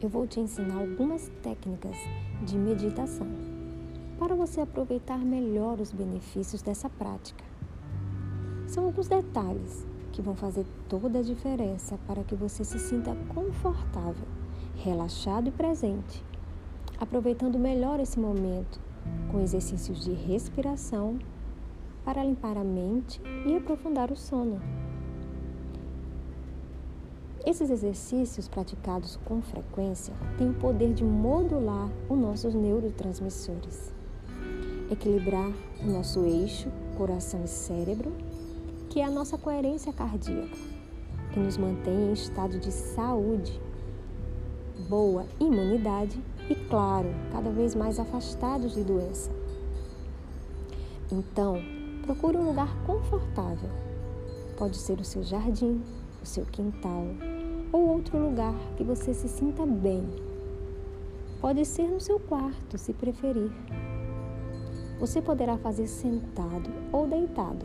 eu vou te ensinar algumas técnicas de meditação para você aproveitar melhor os benefícios dessa prática. São alguns detalhes que vão fazer toda a diferença para que você se sinta confortável, relaxado e presente, aproveitando melhor esse momento com exercícios de respiração para limpar a mente e aprofundar o sono. Esses exercícios praticados com frequência têm o poder de modular os nossos neurotransmissores, equilibrar o nosso eixo, coração e cérebro, que é a nossa coerência cardíaca, que nos mantém em estado de saúde, boa imunidade e, claro, cada vez mais afastados de doença. Então, procure um lugar confortável. Pode ser o seu jardim, o seu quintal ou outro lugar que você se sinta bem. Pode ser no seu quarto, se preferir. Você poderá fazer sentado ou deitado,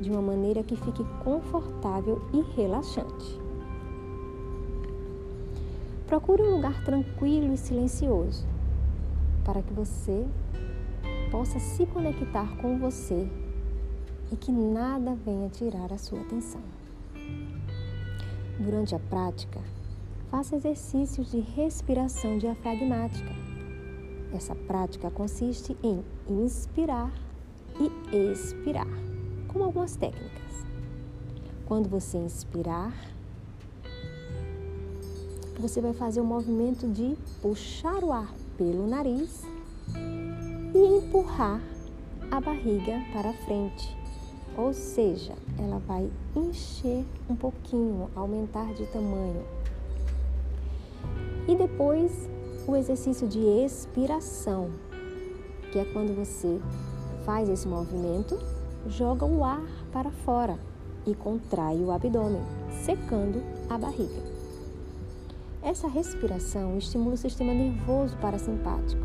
de uma maneira que fique confortável e relaxante. Procure um lugar tranquilo e silencioso para que você possa se conectar com você e que nada venha tirar a sua atenção. Durante a prática, faça exercícios de respiração diafragmática. Essa prática consiste em inspirar e expirar, com algumas técnicas. Quando você inspirar, você vai fazer o movimento de puxar o ar pelo nariz e empurrar a barriga para frente. Ou seja, ela vai encher um pouquinho, aumentar de tamanho. E depois o exercício de expiração, que é quando você faz esse movimento, joga o ar para fora e contrai o abdômen, secando a barriga. Essa respiração estimula o sistema nervoso parasimpático,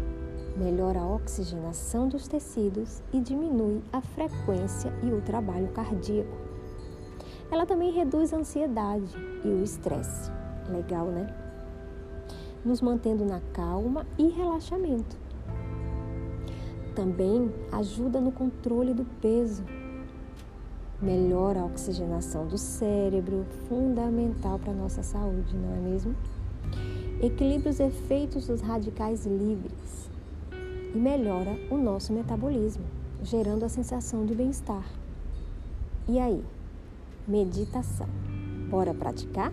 melhora a oxigenação dos tecidos e diminui a frequência e o trabalho cardíaco. Ela também reduz a ansiedade e o estresse. Legal, né? Nos mantendo na calma e relaxamento. Também ajuda no controle do peso. Melhora a oxigenação do cérebro, fundamental para a nossa saúde, não é mesmo? equilibra os efeitos dos radicais livres e melhora o nosso metabolismo, gerando a sensação de bem-estar. E aí, meditação. Bora praticar?